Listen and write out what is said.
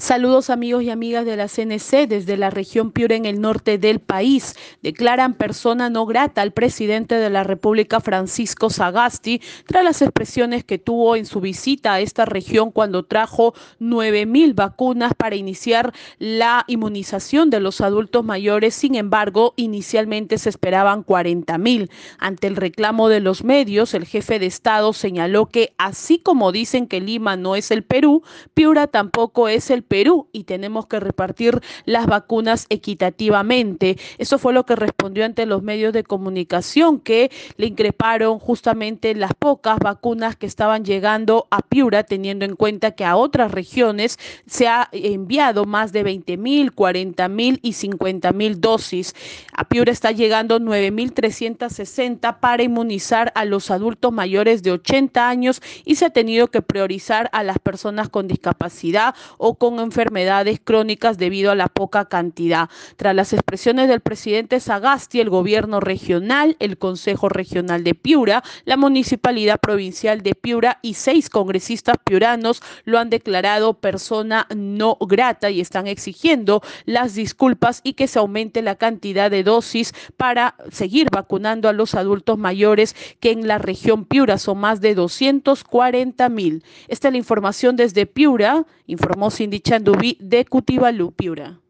Saludos amigos y amigas de la CNC desde la región Piura en el norte del país. Declaran persona no grata al presidente de la República Francisco Sagasti tras las expresiones que tuvo en su visita a esta región cuando trajo 9 mil vacunas para iniciar la inmunización de los adultos mayores. Sin embargo, inicialmente se esperaban 40 mil. Ante el reclamo de los medios, el jefe de Estado señaló que así como dicen que Lima no es el Perú, Piura tampoco es el Perú y tenemos que repartir las vacunas equitativamente. Eso fue lo que respondió ante los medios de comunicación que le increparon justamente las pocas vacunas que estaban llegando a Piura, teniendo en cuenta que a otras regiones se ha enviado más de 20 mil, 40 mil y 50 mil dosis. A Piura está llegando 9.360 para inmunizar a los adultos mayores de 80 años y se ha tenido que priorizar a las personas con discapacidad o con enfermedades crónicas debido a la poca cantidad. Tras las expresiones del presidente Sagasti, el gobierno regional, el Consejo Regional de Piura, la Municipalidad Provincial de Piura y seis congresistas piuranos lo han declarado persona no grata y están exigiendo las disculpas y que se aumente la cantidad de dosis para seguir vacunando a los adultos mayores que en la región Piura son más de 240 mil. Esta es la información desde Piura, informó Cindy Chandubi de Cutibalú, Piura.